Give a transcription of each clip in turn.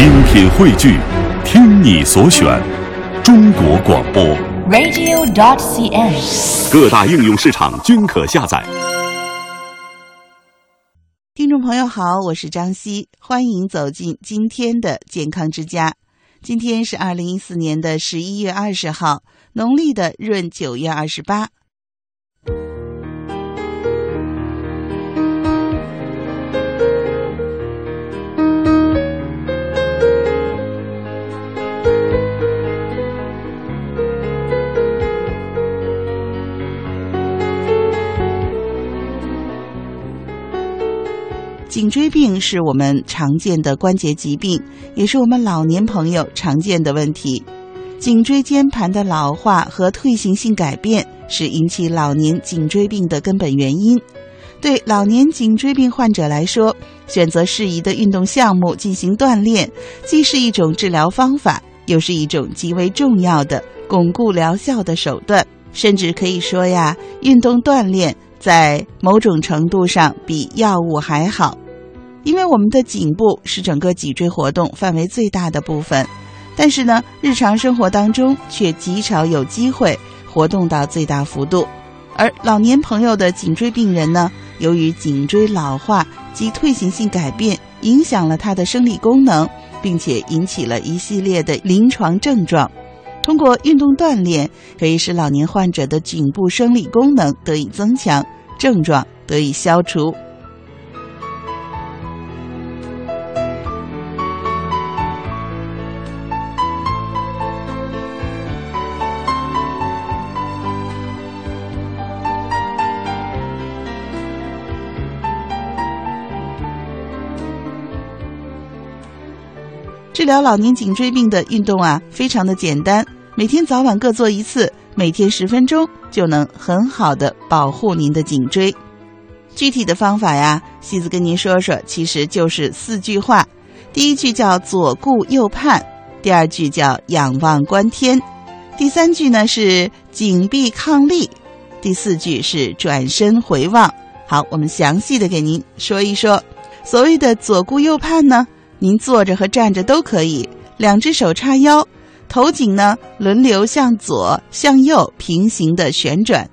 精品汇聚，听你所选，中国广播。radio.dot.cn，。各大应用市场均可下载。听众朋友好，我是张希，欢迎走进今天的健康之家。今天是二零一四年的十一月二十号，农历的闰九月二十八。颈椎病是我们常见的关节疾病，也是我们老年朋友常见的问题。颈椎间盘的老化和退行性改变是引起老年颈椎病的根本原因。对老年颈椎病患者来说，选择适宜的运动项目进行锻炼，既是一种治疗方法，又是一种极为重要的巩固疗效的手段。甚至可以说呀，运动锻炼在某种程度上比药物还好，因为我们的颈部是整个脊椎活动范围最大的部分，但是呢，日常生活当中却极少有机会活动到最大幅度。而老年朋友的颈椎病人呢，由于颈椎老化及退行性改变，影响了他的生理功能，并且引起了一系列的临床症状。通过运动锻炼，可以使老年患者的颈部生理功能得以增强，症状得以消除。疗老年颈椎病的运动啊，非常的简单，每天早晚各做一次，每天十分钟就能很好的保护您的颈椎。具体的方法呀，西子跟您说说，其实就是四句话。第一句叫左顾右盼，第二句叫仰望观天，第三句呢是颈臂抗力，第四句是转身回望。好，我们详细的给您说一说，所谓的左顾右盼呢。您坐着和站着都可以，两只手叉腰，头颈呢轮流向左、向右平行的旋转，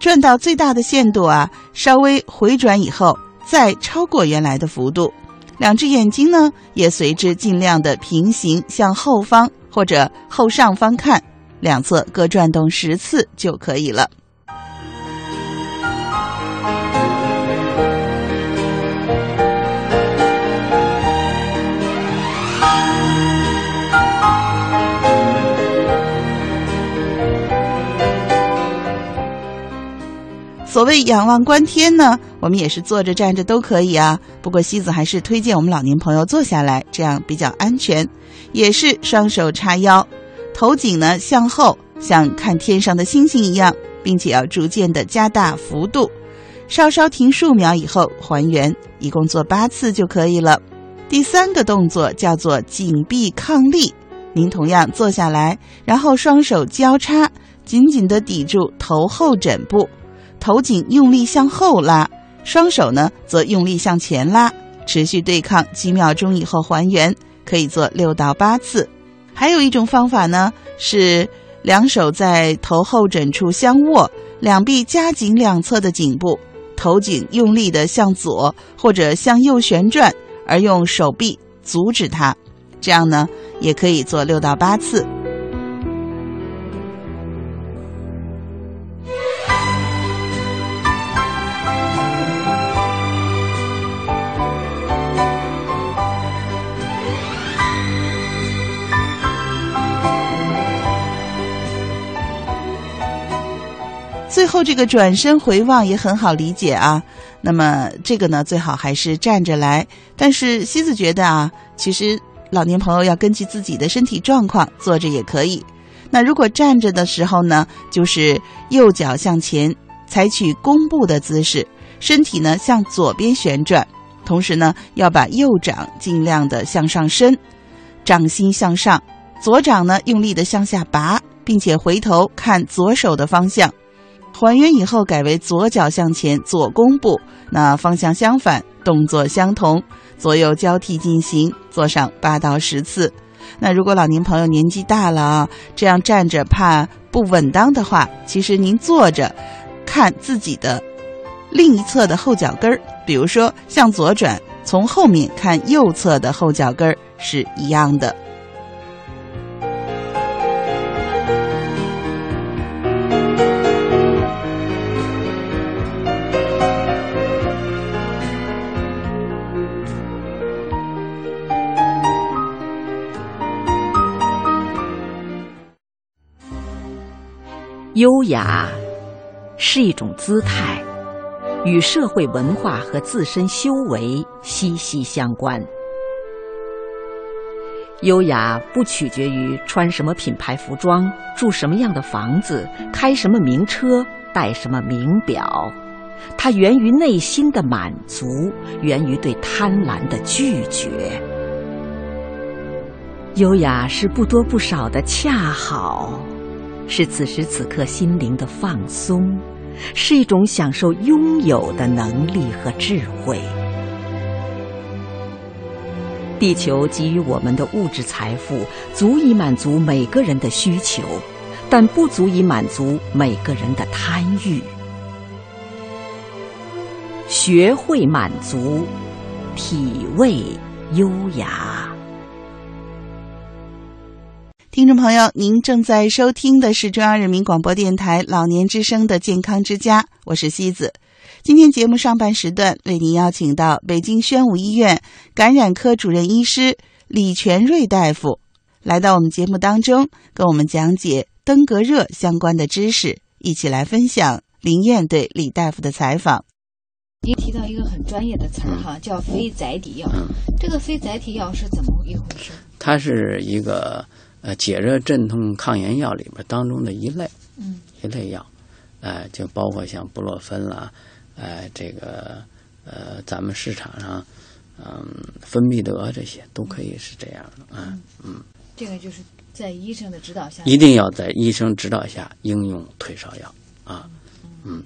转到最大的限度啊，稍微回转以后再超过原来的幅度。两只眼睛呢也随之尽量的平行向后方或者后上方看，两侧各转动十次就可以了。所谓仰望观天呢，我们也是坐着站着都可以啊。不过西子还是推荐我们老年朋友坐下来，这样比较安全。也是双手叉腰，头颈呢向后，像看天上的星星一样，并且要逐渐的加大幅度。稍稍停数秒以后还原，一共做八次就可以了。第三个动作叫做颈臂抗力，您同样坐下来，然后双手交叉，紧紧的抵住头后枕部。头颈用力向后拉，双手呢则用力向前拉，持续对抗几秒钟以后还原，可以做六到八次。还有一种方法呢是两手在头后枕处相握，两臂夹紧两侧的颈部，头颈用力的向左或者向右旋转，而用手臂阻止它，这样呢也可以做六到八次。最后这个转身回望也很好理解啊。那么这个呢，最好还是站着来。但是西子觉得啊，其实老年朋友要根据自己的身体状况坐着也可以。那如果站着的时候呢，就是右脚向前，采取弓步的姿势，身体呢向左边旋转，同时呢要把右掌尽量的向上伸，掌心向上，左掌呢用力的向下拔，并且回头看左手的方向。还原以后改为左脚向前，左弓步，那方向相反，动作相同。左右交替进行，做上八到十次。那如果老年朋友年纪大了啊，这样站着怕不稳当的话，其实您坐着，看自己的另一侧的后脚跟儿，比如说向左转，从后面看右侧的后脚跟儿是一样的。优雅是一种姿态，与社会文化和自身修为息息相关。优雅不取决于穿什么品牌服装、住什么样的房子、开什么名车、戴什么名表，它源于内心的满足，源于对贪婪的拒绝。优雅是不多不少的恰好。是此时此刻心灵的放松，是一种享受拥有的能力和智慧。地球给予我们的物质财富足以满足每个人的需求，但不足以满足每个人的贪欲。学会满足，体味优雅。听众朋友，您正在收听的是中央人民广播电台老年之声的健康之家，我是西子。今天节目上半时段为您邀请到北京宣武医院感染科主任医师李全瑞大夫来到我们节目当中，跟我们讲解登革热相关的知识，一起来分享林燕对李大夫的采访。您提到一个很专业的词儿哈，叫非载体药。这个非载体药是怎么一回事？它是一个。呃，解热镇痛抗炎药里边当中的一类，嗯，一类药，呃，就包括像布洛芬啦，呃，这个呃，咱们市场上嗯，芬必得这些都可以是这样的啊，嗯，这个就是在医生的指导下，一定要在医生指导下应用退烧药啊，嗯。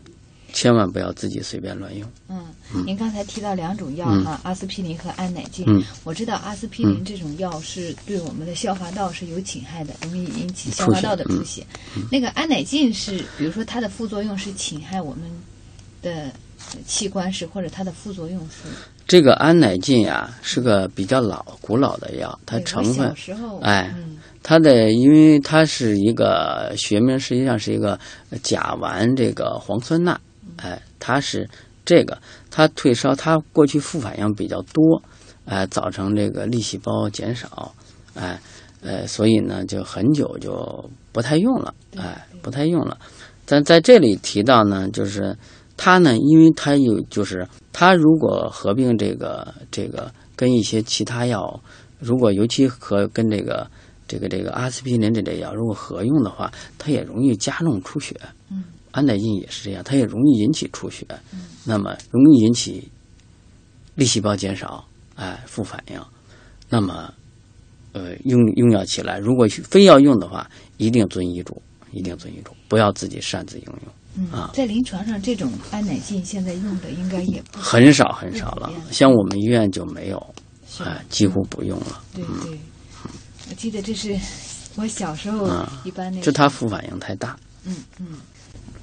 千万不要自己随便乱用。嗯，您刚才提到两种药哈，阿司匹林和安乃近。嗯，我知道阿司匹林这种药是对我们的消化道是有侵害的，容易引起消化道的出血。那个安乃近是，比如说它的副作用是侵害我们的器官是，或者它的副作用是。这个安乃近呀，是个比较老古老的药，它成分。小时候。哎。它的，因为它是一个学名，实际上是一个甲烷这个磺酸钠。哎，它是这个，它退烧，它过去副反应比较多，哎，造成这个粒细胞减少，哎，呃，所以呢，就很久就不太用了，哎，不太用了。但在这里提到呢，就是它呢，因为它有，就是它如果合并这个这个跟一些其他药，如果尤其和跟这个这个这个阿司匹林这类药如果合用的话，它也容易加重出血。嗯。安乃近也是这样，它也容易引起出血，那么容易引起粒细胞减少，哎，副反应。那么，呃，用用药起来，如果非要用的话，一定遵医嘱，一定遵医嘱，不要自己擅自应用。啊，在临床上，这种安乃近现在用的应该也很少很少了，像我们医院就没有，哎，几乎不用了。对对，我记得这是我小时候一般那就它副反应太大。嗯嗯。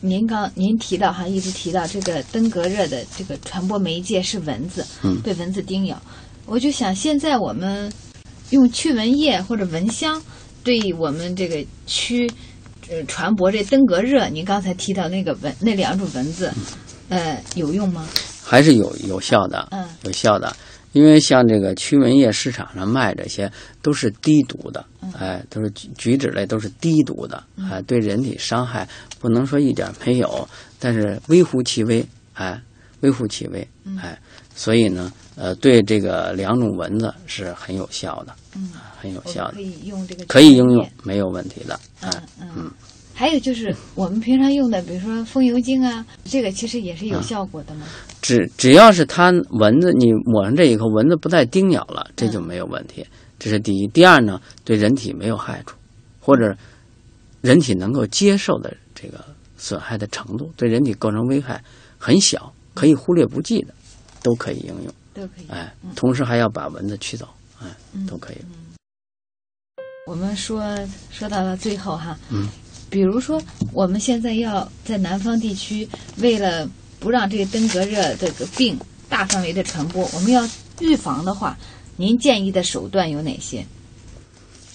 您刚您提到哈，一直提到这个登革热的这个传播媒介是蚊子，被蚊子叮咬。我就想，现在我们用驱蚊液或者蚊香，对我们这个驱呃传播这登革热，您刚才提到那个蚊那两种蚊子，呃，有用吗？还是有有效的，嗯，有效的。因为像这个驱蚊液市场上卖这些都是低毒的，哎，都是菊菊酯类，都是低毒的，哎，对人体伤害不能说一点没有，但是微乎其微，哎，微乎其微，哎，所以呢，呃，对这个两种蚊子是很有效的，嗯，很有效的，可以用这个，可以应用，没有问题的，嗯。嗯。还有就是我们平常用的，比如说风油精啊，这个其实也是有效果的吗？只只要是它蚊子，你抹上这以后，蚊子不再叮咬了，这就没有问题。这是第一。第二呢，对人体没有害处，或者人体能够接受的这个损害的程度，对人体构成危害很小，可以忽略不计的，都可以应用。都可以。哎嗯，同时还要把蚊子驱走，哎，嗯都可以。我们说说到了最后哈，嗯，比如说我们现在要在南方地区，为了不让这个登革热这个病大范围的传播，我们要预防的话，您建议的手段有哪些？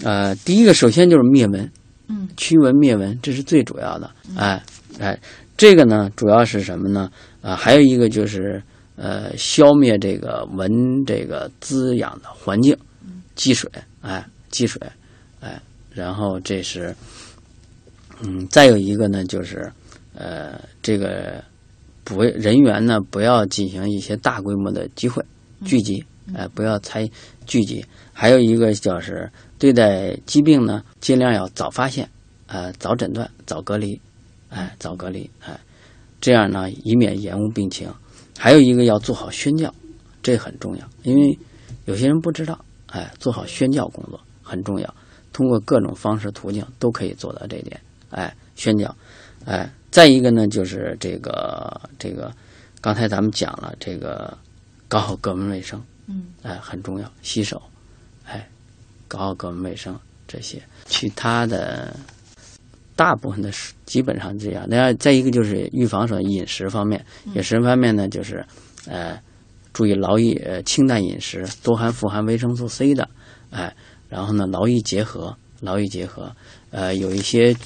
呃，第一个首先就是灭蚊，嗯驱蚊灭蚊，这是最主要的。哎哎，这个呢，主要是什么呢？啊、还有一个就是呃，消灭这个蚊这个滋养的环境，积水，哎，积水，哎，然后这是，嗯，再有一个呢，就是呃，这个不人员呢，不要进行一些大规模的集会聚集，哎、不要参聚集。还有一个就是对待疾病呢，尽量要早发现，呃，早诊断，早隔离，哎，早隔离，哎，这样呢，以免延误病情。还有一个要做好宣教，这很重要，因为有些人不知道，哎，做好宣教工作很重要。通过各种方式途径都可以做到这一点，哎，宣讲，哎，再一个呢，就是这个这个，刚才咱们讲了，这个搞好个人卫生，嗯。哎，很重要，洗手，哎，搞好个人卫生这些，其他的大部分的是基本上这样。另外，再一个就是预防上饮食方面，饮食方面呢，就是呃，注意劳逸呃清淡饮食，多含富含维生素 C 的，哎，然后呢，劳逸结合，劳逸结合，呃，有一些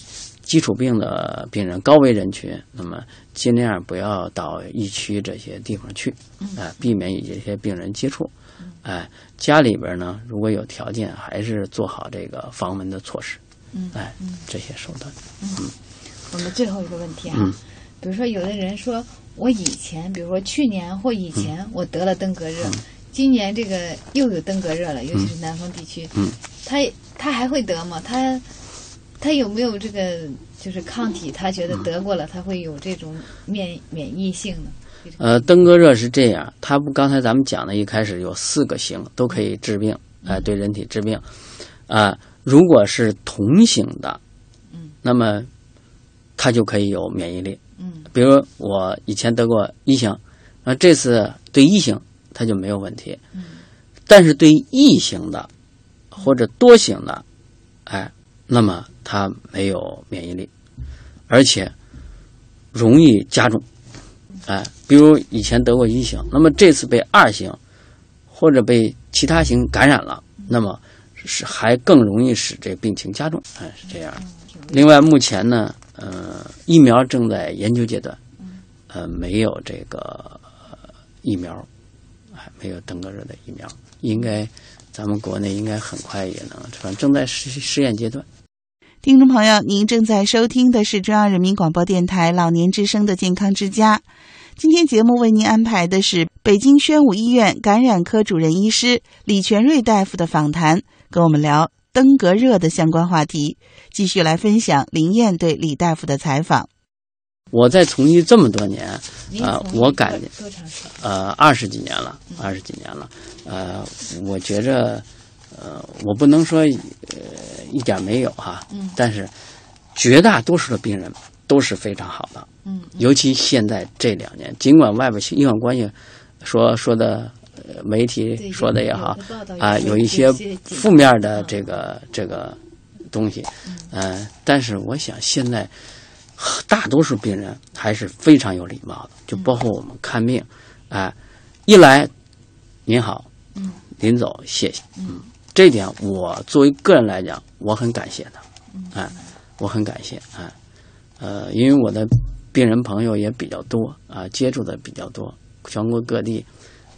基础病的病人，高危人群，那么尽量不要到疫区这些地方去，哎、避免与这些病人接触。哎，家里边呢，如果有条件，还是做好这个防蚊的措施。嗯哎，这些手段。嗯。我们最后一个问题啊，嗯。比如说有的人说我以前，比如说去年或以前嗯。我得了登革热，今年这个又有登革热了，尤其是南方地区，嗯。他他还会得吗？他他有没有这个就是抗体？他觉得得过了，他会有这种免免疫性呢？呃，登革热是这样，它不刚才咱们讲的，一开始有四个型都可以治病，哎、对人体治病。啊、如果是同型的，嗯，那么它就可以有免疫力。嗯比如我以前得过一型，那这次对一型它就没有问题。嗯但是对异型的或者多型的，哎，那么它没有免疫力，而且容易加重。哎，比如以前得过一型，那么这次被二型或者被其他型感染了，那么是还更容易使这病情加重。哎，是这样。另外，目前呢，呃，疫苗正在研究阶段，呃，没有这个、疫苗，还没有登革热的疫苗，应该咱们国内应该很快也能，反正正在试试验阶段。听众朋友，您正在收听的是中央人民广播电台老年之声的健康之家。今天节目为您安排的是北京宣武医院感染科主任医师李全瑞大夫的访谈，跟我们聊登革热的相关话题。继续来分享林燕对李大夫的采访。我在从医这么多年，您啊从医多我感觉？呃，二十几年了，二十几年了，呃，我觉着，呃，我不能说呃一点没有哈，嗯。但是绝大多数的病人都是非常好的，嗯尤其现在这两年，尽管外边医患关系说说的，呃，媒体说的也好啊，有一些负面的嗯这个这个东西，呃，但是我想现在大多数病人还是非常有礼貌的，就包括我们看病，啊、一来您好，嗯，临走谢谢，嗯，这一点我作为个人来讲，我很感谢的，嗯。哎、我很感谢，哎、呃，因为我的病人朋友也比较多啊、接触的比较多，全国各地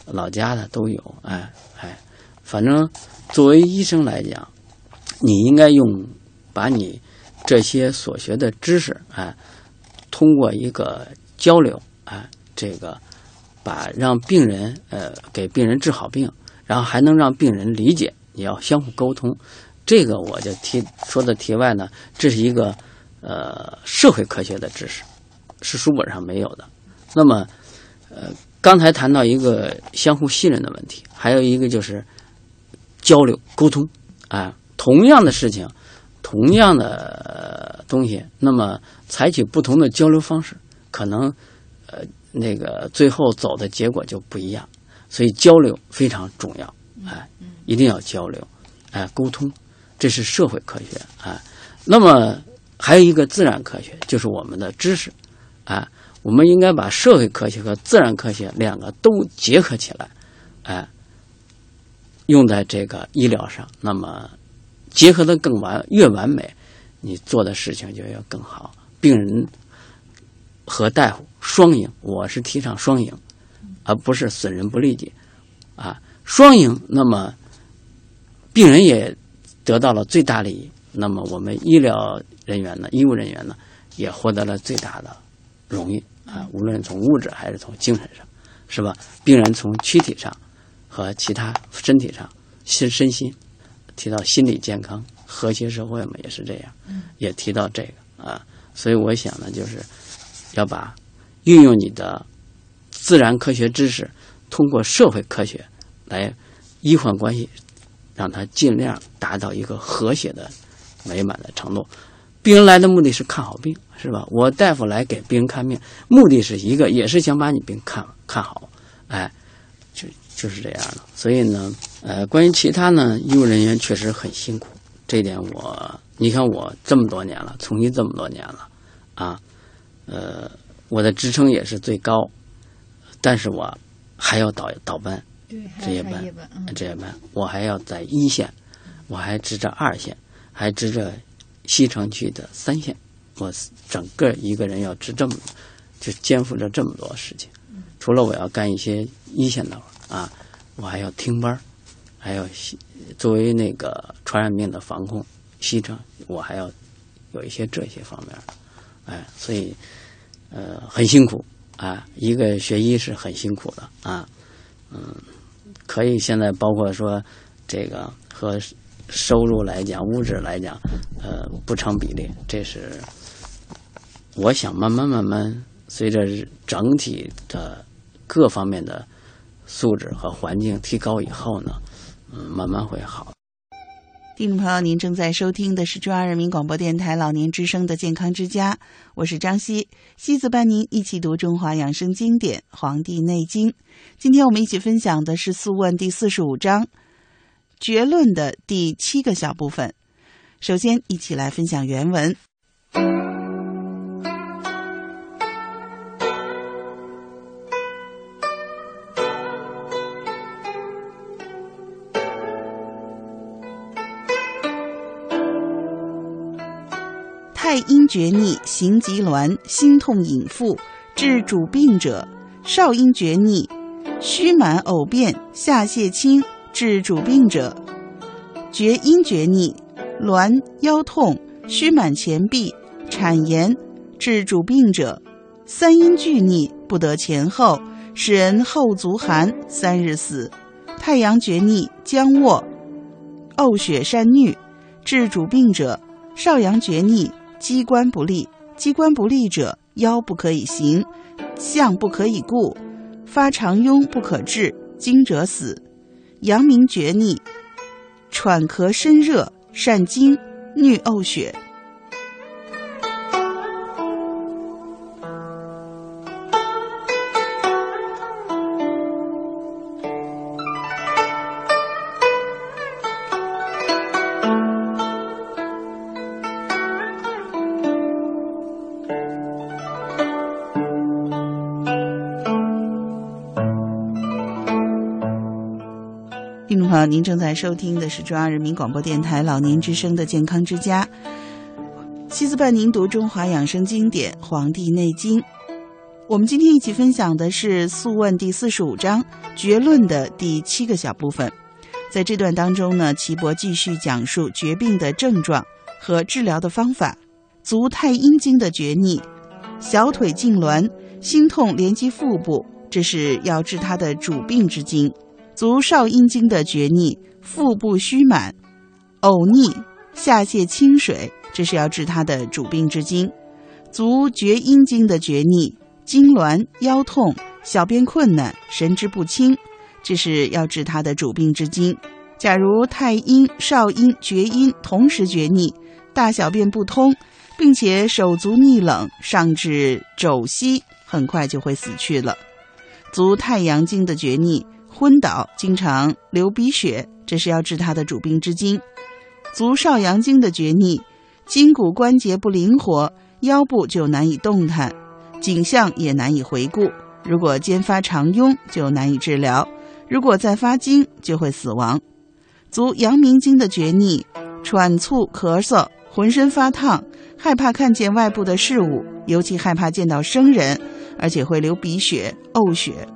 老家的都有，哎哎，反正作为医生来讲，你应该用把你这些所学的知识，哎，通过一个交流，哎，这个把让病人呃给病人治好病，然后还能让病人理解，你要相互沟通。这个我就提说的题外呢，这是一个呃社会科学的知识，是书本上没有的。那么呃，刚才谈到一个相互信任的问题，还有一个就是交流沟通啊、同样的事情，同样的东西，那么采取不同的交流方式，可能呃那个最后走的结果就不一样。所以交流非常重要，哎，一定要交流，哎，沟通，这是社会科学，啊，那么还有一个自然科学，就是我们的知识，啊，我们应该把社会科学和自然科学两个都结合起来，哎，用在这个医疗上，那么结合的更完越完美，你做的事情就要更好，病人和大夫双赢，我是提倡双赢。而不是损人不利己，啊，双赢。那么，病人也得到了最大利益。那么，我们医疗人员呢，医务人员呢，也获得了最大的荣誉啊。无论从物质还是从精神上，是吧？病人从躯体上和其他身体上、心身心提到心理健康、和谐社会嘛，也是这样，也提到这个啊。所以，我想呢，就是要把运用你的。自然科学知识通过社会科学来医患关系，让他尽量达到一个和谐的美满的程度。病人来的目的是看好病，是吧？我大夫来给病人看病，目的是一个，也是想把你病看看好。哎，就就是这样的。所以呢，呃，关于其他呢，医务人员确实很辛苦。这点我，你看我这么多年了，从医这么多年了，啊，呃，我的职称也是最高。但是我还要倒倒班，值夜班，值夜班，我还要在一线，我还值着二线，还值着西城区的三线，我整个一个人要值这么，就肩负着这么多事情。除了我要干一些一线的活啊，我还要听班还要作为那个传染病的防控西城，我还要有一些这些方面，哎，所以呃很辛苦。啊，一个学医是很辛苦的啊，嗯，可以现在包括说这个和收入来讲，物质来讲，呃，不成比例。这是我想慢慢慢慢随着整体的各方面的素质和环境提高以后呢，嗯，慢慢会好。听众朋友，您正在收听的是中央人民广播电台老年之声的健康之家，我是张希，希子伴您一起读中华养生经典《黄帝内经》。今天我们一起分享的是《素问》第四十五章“绝论”的第七个小部分。首先，一起来分享原文。太阴厥逆，行极挛，心痛隐腹，治主病者；少阴厥逆，虚满呕便，下泄清，治主病者；厥阴厥逆，挛腰痛，虚满前臂，产炎，治主病者；三阴俱逆，不得前后，使人后足寒，三日死；太阳厥逆，僵卧，呕血善衄，治主病者；少阳厥逆。机关不利，机关不利者，腰不可以行，项不可以固，发长痈不可治，惊者死。阳明厥逆，喘咳身热，善惊，衄呕血。您正在收听的是中央人民广播电台老年之声的健康之家，西子伴您读中华养生经典《黄帝内经》。我们今天一起分享的是《素问》第四十五章“绝论”的第七个小部分。在这段当中呢，岐伯继续讲述绝病的症状和治疗的方法。足太阴经的厥逆，小腿痉挛，心痛连及腹部，这是要治他的主病之经。足少阴经的厥逆，腹部虚满，呕逆，下泄清水，这是要治他的主病之经；足厥阴经的厥逆，痉挛，腰痛，小便困难，神志不清，这是要治他的主病之经。假如太阴、少阴、厥阴同时厥逆，大小便不通，并且手足逆冷，上至肘膝，很快就会死去了。足太阳经的厥逆。昏倒，经常流鼻血，这是要治他的主病之经。足少阳经的厥逆，筋骨关节不灵活，腰部就难以动弹，颈项也难以回顾。如果兼发常痈，就难以治疗；如果再发经，就会死亡。足阳明经的厥逆，喘促咳嗽，浑身发烫，害怕看见外部的事物，尤其害怕见到生人，而且会流鼻血、呕血。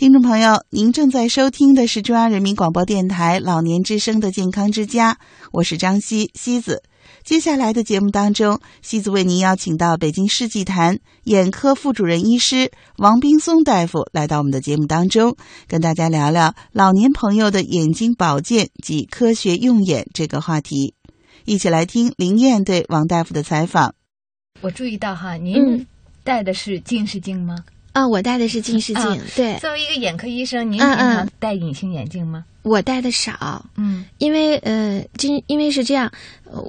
听众朋友，您正在收听的是中央人民广播电台老年之声的健康之家，我是张希西子。接下来的节目当中，西子为您邀请到北京世纪坛眼科副主任医师王冰松大夫来到我们的节目当中，跟大家聊聊老年朋友的眼睛保健及科学用眼这个话题。一起来听林燕对王大夫的采访。我注意到哈，您戴的是近视镜吗？啊，我戴的是近视镜。对，作为一个眼科医生，您平常戴隐形眼镜吗？我戴的少，嗯，因为呃，今因为是这样，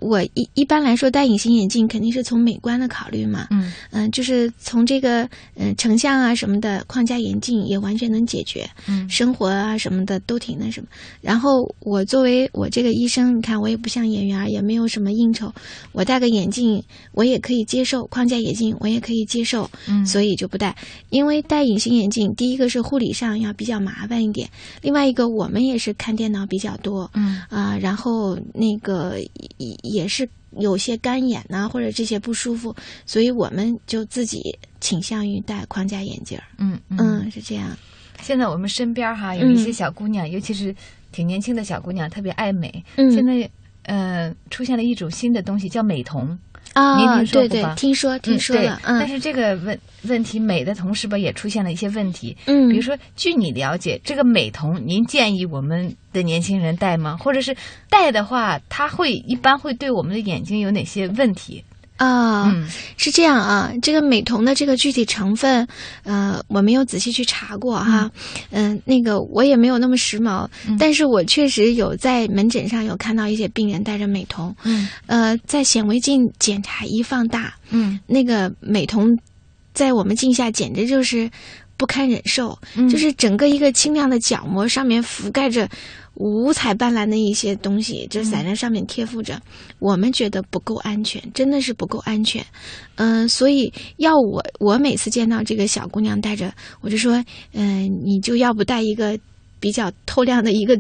我一一般来说戴隐形眼镜肯定是从美观的考虑嘛，嗯。嗯，就是从这个嗯成像啊什么的，框架眼镜也完全能解决，嗯，生活啊什么的都挺那什么。然后我作为我这个医生，你看我也不像演员，也没有什么应酬，我戴个眼镜我也可以接受，框架眼镜我也可以接受，嗯，所以就不戴。因为戴隐形眼镜，第一个是护理上要比较麻烦一点，另外一个我们也是看电脑比较多，嗯啊，然后那个也也是有些干眼呐、或者这些不舒服，所以我们就自己倾向于戴框架眼镜儿。嗯嗯，是这样。现在我们身边哈有一些小姑娘，尤其是挺年轻的小姑娘，特别爱美。嗯现在呃出现了一种新的东西，叫美瞳。啊，对对，听说听说了，但嗯是这个问问题美的同时吧，也出现了一些问题。嗯，比如说，据你了解，这个美瞳，您建议我们的年轻人戴吗？或者是戴的话，它会一般会对我们的眼睛有哪些问题？啊，嗯。是这样啊，这个美瞳的这个具体成分，呃，我没有仔细去查过哈，嗯、那个我也没有那么时髦，嗯。但是我确实有在门诊上有看到一些病人戴着美瞳，嗯。呃，在显微镜检查一放大，嗯。那个美瞳在我们镜下简直就是不堪忍受，就是整个一个清亮的角膜上面覆盖着五彩斑斓的一些东西，就在那上面贴附着。我们觉得不够安全，真的是不够安全。嗯，所以要我我每次见到这个小姑娘戴着，我就说，嗯，你就要不戴一个比较透亮的一个。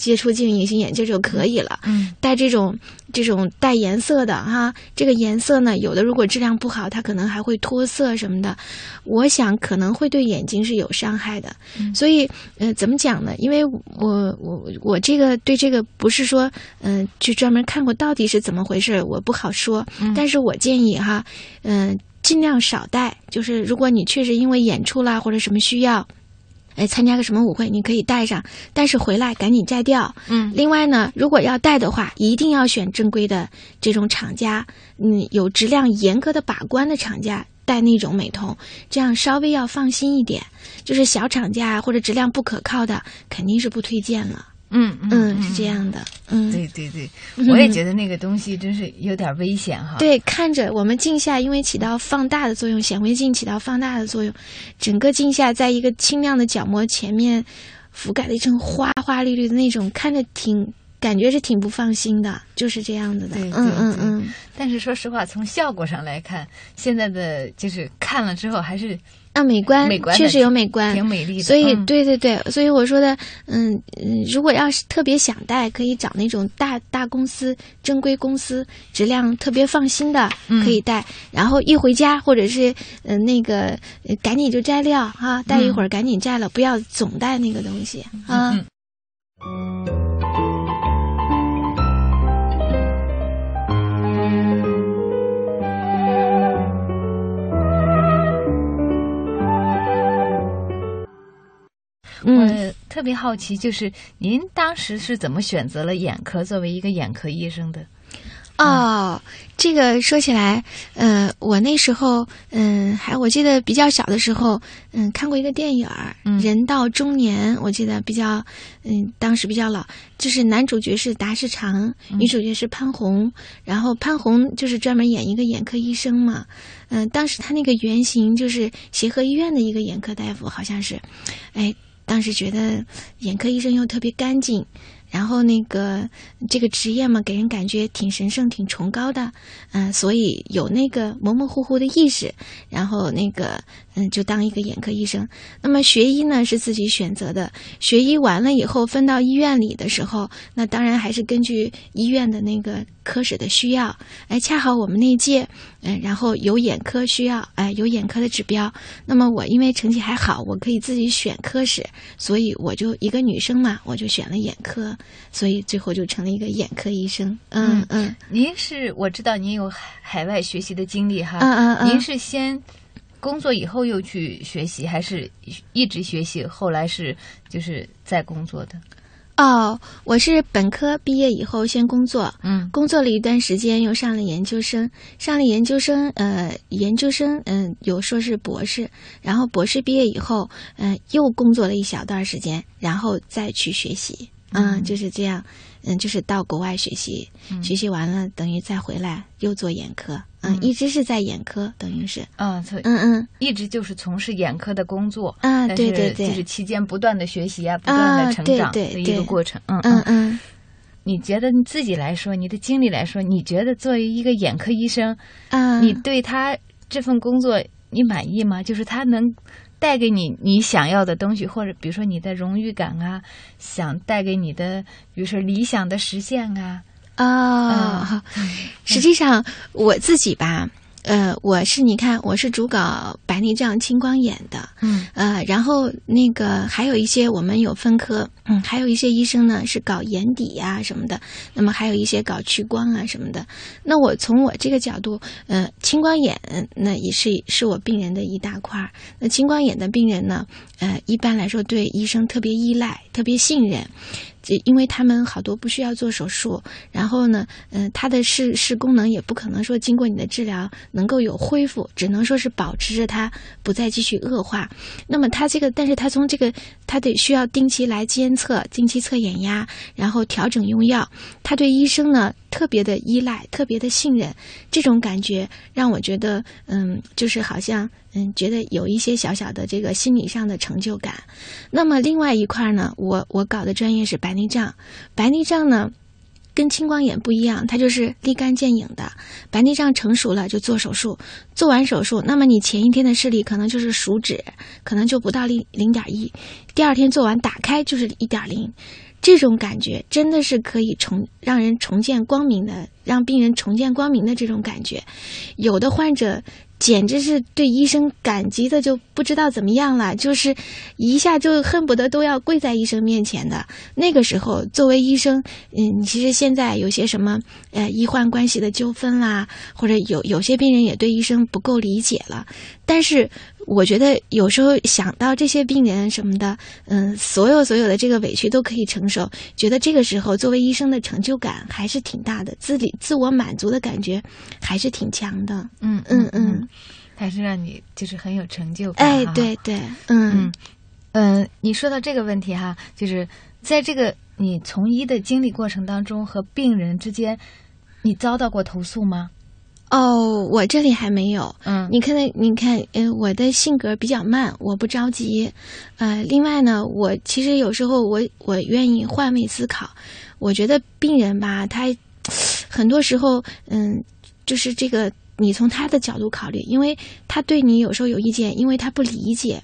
接触镜隐形眼镜就可以了。嗯，戴这种这种带颜色的哈，这个颜色呢，有的如果质量不好，它可能还会脱色什么的。我想可能会对眼睛是有伤害的。嗯所以，呃，怎么讲呢？因为我我我这个对这个不是说嗯去专门看过到底是怎么回事，我不好说。嗯但是我建议哈，嗯，尽量少戴。就是如果你确实因为演出啦或者什么需要。哎，参加个什么舞会，你可以带上，但是回来赶紧摘掉。嗯，另外呢，如果要带的话，一定要选正规的这种厂家，嗯，有质量严格的把关的厂家带那种美瞳，这样稍微要放心一点。就是小厂家或者质量不可靠的，肯定是不推荐了。嗯嗯，是这样的。嗯，对对对，我也觉得那个东西真是有点危险哈。对，看着我们镜下，因为起到放大的作用，显微镜起到放大的作用，整个镜下在一个清亮的角膜前面覆盖了一层花花绿绿的那种，看着挺感觉是挺不放心的，就是这样子的。嗯嗯嗯。但是说实话，从效果上来看，现在的就是看了之后还是。啊，美观，确实有美观，挺美丽的。所以，对对对，所以我说的，嗯嗯，如果要是特别想戴，可以找那种大大公司、正规公司，质量特别放心的，可以戴。然后一回家，或者是嗯那个，赶紧就摘掉哈，戴一会儿赶紧摘了，不要总戴那个东西啊。我特别好奇，就是您当时是怎么选择了眼科作为一个眼科医生的？哦，这个说起来，呃，我那时候，嗯，还我记得比较小的时候，嗯，看过一个电影儿《人到中年》，我记得比较，嗯，当时比较老，就是男主角是达世长，女主角是潘虹，然后潘虹就是专门演一个眼科医生嘛，嗯，当时他那个原型就是协和医院的一个眼科大夫，好像是，哎。当时觉得眼科医生又特别干净。然后那个这个职业嘛，给人感觉挺神圣、挺崇高的，嗯，所以有那个模模糊糊的意识。然后那个嗯，就当一个眼科医生。那么学医呢是自己选择的，学医完了以后分到医院里的时候，那当然还是根据医院的那个科室的需要。哎，恰好我们那届嗯，然后有眼科需要，哎，有眼科的指标。那么我因为成绩还好，我可以自己选科室，所以我就一个女生嘛，我就选了眼科。所以最后就成了一个眼科医生。嗯嗯，您是我知道您有海海外学习的经历哈。嗯嗯嗯，您是先工作以后又去学习，还是一直学习？后来是就是在工作的。哦，我是本科毕业以后先工作，嗯，工作了一段时间，又上了研究生，上了研究生，呃，研究生，嗯，有硕士博士，然后博士毕业以后，嗯，又工作了一小段时间，然后再去学习。嗯，就是这样，嗯，就是到国外学习，学习完了等于再回来又做眼科，嗯，一直是在眼科，等于是，嗯，嗯嗯，一直就是从事眼科的工作，啊，对对对，就是期间不断的学习啊，不断的成长的一个过程，嗯嗯嗯，你觉得你自己来说，你的经历来说，你觉得作为一个眼科医生，啊，你对他这份工作你满意吗？就是他能。带给你你想要的东西，或者比如说你的荣誉感啊，想带给你的，比如说理想的实现啊啊。实际上我自己吧。呃，我是你看，我是主搞白内障、青光眼的，嗯，呃，然后那个还有一些我们有分科，嗯，还有一些医生呢是搞眼底呀什么的，那么还有一些搞屈光啊什么的。那我从我这个角度，呃，青光眼那也是是我病人的一大块儿。那青光眼的病人呢，呃，一般来说对医生特别依赖，特别信任。这因为他们好多不需要做手术，然后呢，嗯，他的视视功能也不可能说经过你的治疗能够有恢复，只能说是保持着它不再继续恶化。那么他这个，但是他从这个，他得需要定期来监测，定期测眼压，然后调整用药。他对医生呢，特别的依赖，特别的信任，这种感觉让我觉得，嗯，就是好像，嗯，觉得有一些小小的这个心理上的成就感。那么另外一块呢，我我搞的专业是白内障，白内障呢。跟青光眼不一样，它就是立竿见影的。白内障成熟了就做手术，做完手术，那么你前一天的视力可能就是数指，可能就不到零零点一，第二天做完打开就是一点零，这种感觉真的是可以重让人重见光明的，让病人重见光明的这种感觉。有的患者。简直是对医生感激的，就不知道怎么样了，就是一下就恨不得都要跪在医生面前的。那个时候，作为医生，嗯，其实现在有些什么呃医患关系的纠纷啦，或者有有些病人也对医生不够理解了，但是。我觉得有时候想到这些病人什么的，嗯，所有所有的这个委屈都可以承受，觉得这个时候作为医生的成就感还是挺大的，自己自我满足的感觉还是挺强的。嗯嗯嗯，还是让你就是很有成就感。哎，对对，嗯嗯，你说到这个问题哈，就是在这个你从医的经历过程当中和病人之间，你遭到过投诉吗？哦，我这里还没有。嗯，你看，你看，嗯，我的性格比较慢，我不着急。呃，另外呢，我其实有时候我我愿意换位思考。我觉得病人吧，他 很多时候，嗯，就是这个，你从他的角度考虑，因为他对你有时候有意见，因为他不理解，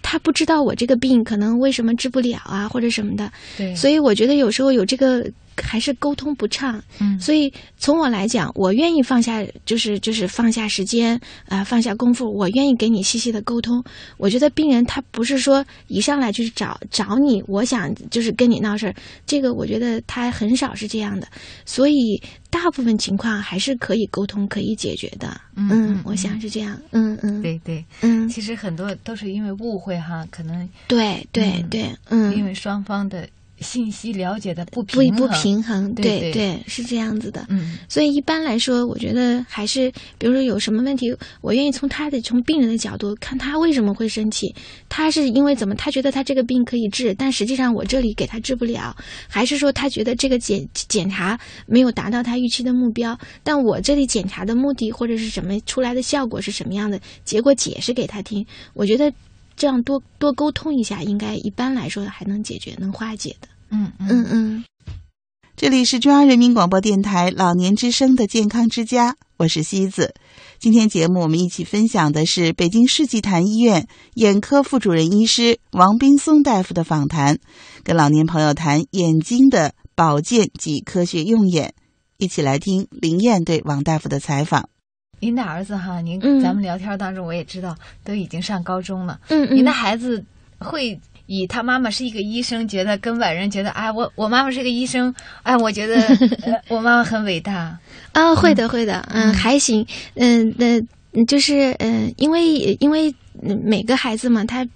他不知道我这个病可能为什么治不了啊，或者什么的。对，所以我觉得有时候有这个。还是沟通不畅，嗯，所以从我来讲，我愿意放下，就是就是放下时间啊，放下功夫，我愿意给你细细的沟通。我觉得病人他不是说一上来就是找找你，我想就是跟你闹事儿，这个我觉得他很少是这样的，所以大部分情况还是可以沟通可以解决的。嗯，我想是这样。嗯嗯，对对，嗯，其实很多都是因为误会哈，可能对对对，嗯，因为双方的。信息了解的不不不平衡，对对，是这样子的。嗯，所以一般来说，我觉得还是，比如说有什么问题，我愿意从他的从病人的角度看他为什么会生气，他是因为怎么，他觉得他这个病可以治，但实际上我这里给他治不了，还是说他觉得这个检检查没有达到他预期的目标，但我这里检查的目的或者是什么出来的效果是什么样的，结果解释给他听，我觉得。这样多多沟通一下，应该一般来说还能解决、能化解的。嗯嗯嗯。这里是中央人民广播电台老年之声的健康之家，我是西子。今天节目我们一起分享的是北京世纪坛医院眼科副主任医师王斌松大夫的访谈，跟老年朋友谈眼睛的保健及科学用眼。一起来听林燕对王大夫的采访。您的儿子哈，您咱们聊天当中我也知道都已经上高中了。嗯嗯。您的孩子会以他妈妈是一个医生，觉得跟外人觉得，哎，我我妈妈是个医生，哎，我觉得 我妈妈很伟大。啊，会的会的，嗯，还行，嗯，那就是嗯，因为因为。每个孩子嘛，他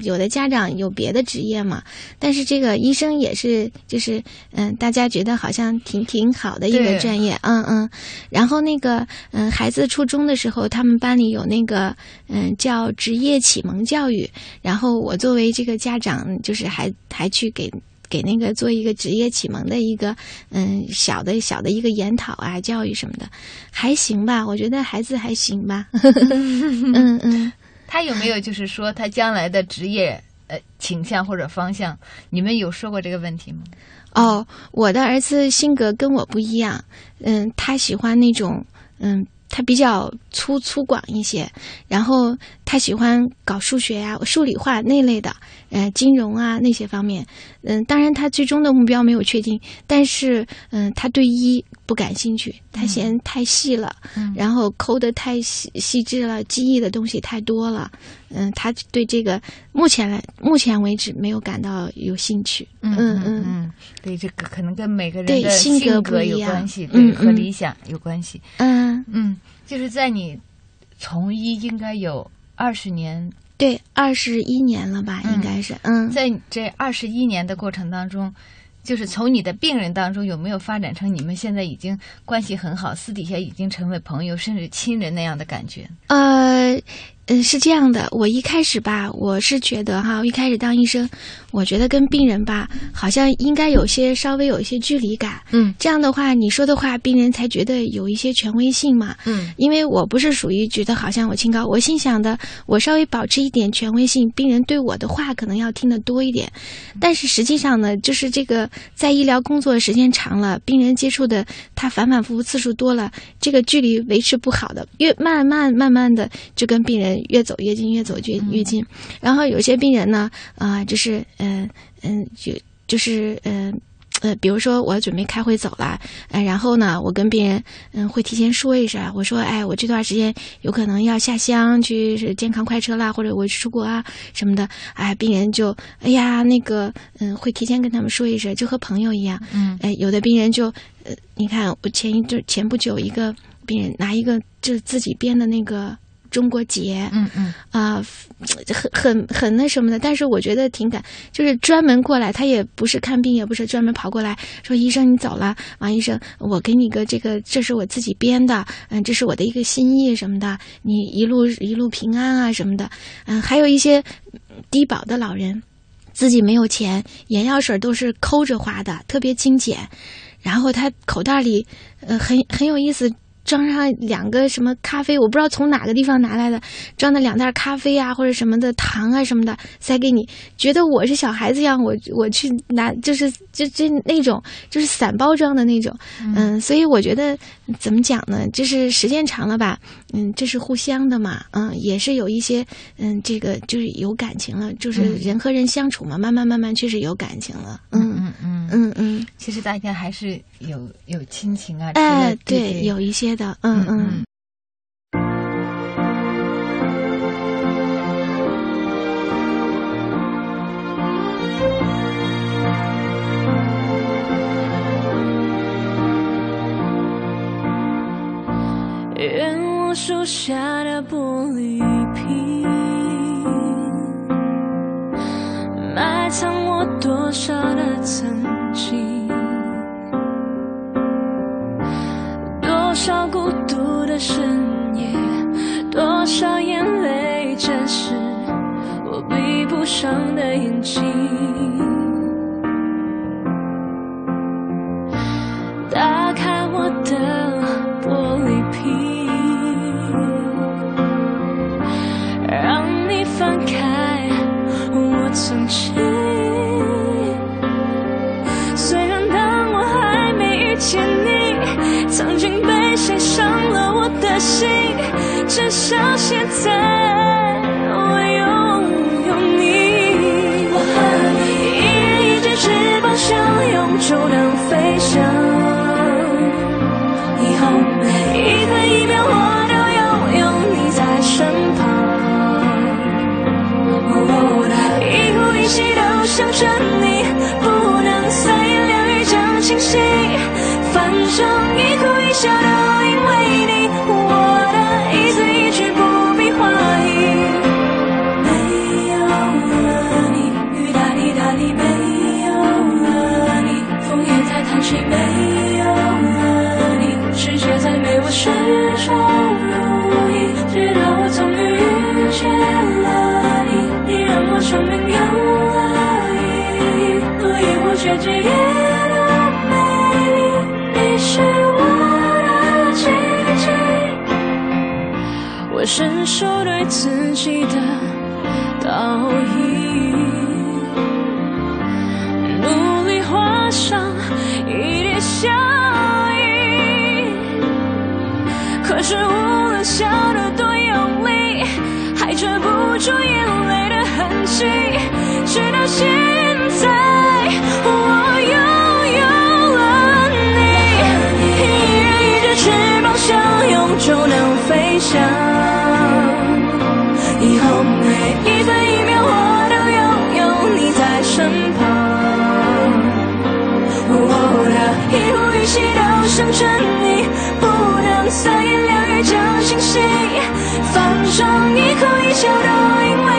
有的家长有别的职业嘛，但是这个医生也是，就是嗯，大家觉得好像挺挺好的一个专业，嗯嗯。然后那个嗯，孩子初中的时候，他们班里有那个嗯叫职业启蒙教育，然后我作为这个家长，就是还还去给。给那个做一个职业启蒙的一个嗯小的小的一个研讨啊教育什么的，还行吧？我觉得孩子还行吧。嗯 嗯。他有没有就是说他将来的职业呃倾向或者方向？你们有说过这个问题吗？哦，我的儿子性格跟我不一样，嗯，他喜欢那种嗯。他比较粗粗犷一些，然后他喜欢搞数学呀、数理化那类的，呃，金融啊那些方面。嗯，当然他最终的目标没有确定，但是嗯，他对医不感兴趣，他嫌太细了，然后抠的太细细致了，记忆的东西太多了。嗯，他对这个目前来目前为止没有感到有兴趣。嗯嗯嗯，对，这个可能跟每个人的性格有关系，对，和理想有关系。嗯嗯，就是在你从医应该有二十年，对，二十一年了吧，应该是。嗯，在这二十一年的过程当中，就是从你的病人当中有没有发展成你们现在已经关系很好，私底下已经成为朋友甚至亲人那样的感觉？呃。嗯，是这样的，我一开始吧，我是觉得哈，一开始当医生，我觉得跟病人吧，好像应该有些稍微有一些距离感。嗯，这样的话，你说的话，病人才觉得有一些权威性嘛。嗯，因为我不是属于觉得好像我清高，我心想的，我稍微保持一点权威性，病人对我的话可能要听得多一点。但是实际上呢，就是这个在医疗工作时间长了，病人接触的他反反复复次数多了，这个距离维持不好的，越慢慢慢慢的就跟病人。越走越近，越走越越近。然后有些病人呢，啊，就是嗯嗯，就就是嗯呃，比如说我准备开会走了，呃，然后呢，我跟病人嗯会提前说一声，我说哎，我这段时间有可能要下乡去健康快车啦，或者我去出国啊什么的，哎，病人就哎呀那个嗯会提前跟他们说一声，就和朋友一样。嗯，哎，有的病人就呃，你看我前一阵前不久一个病人拿一个就是自己编的那个。中国结，嗯嗯。啊，很很很那什么的，但是我觉得挺感，就是专门过来，他也不是看病，也不是专门跑过来说医生你走了，王医生，我给你个这个，这是我自己编的，嗯，这是我的一个心意什么的，你一路一路平安啊什么的，嗯，还有一些低保的老人，自己没有钱，眼药水都是抠着花的，特别精简，然后他口袋里，呃，很很有意思。装上两个什么咖啡，我不知道从哪个地方拿来的，装的两袋咖啡啊，或者什么的糖啊什么的塞给你，觉得我是小孩子一样，我 我去拿，就是就就那种就是散包装的那种，嗯，所以我觉得怎么讲呢？就是时间长了吧，嗯，这是互相的嘛，嗯，也是有一些，嗯，这个就是有感情了，就是人和人相处嘛，慢慢慢慢确实有感情了，嗯嗯。嗯嗯。嗯，其实大家还是有有亲情啊，哎，对，有一些。的，嗯嗯。我伸手对自己的倒影，努力画上一点笑意。可是无论笑得多用力，还遮不住眼泪的痕迹。直到现在，我拥有了你，一人一只翅膀相拥就能飞翔。着你，不能三言。两语就清晰，反正一哭一笑都因为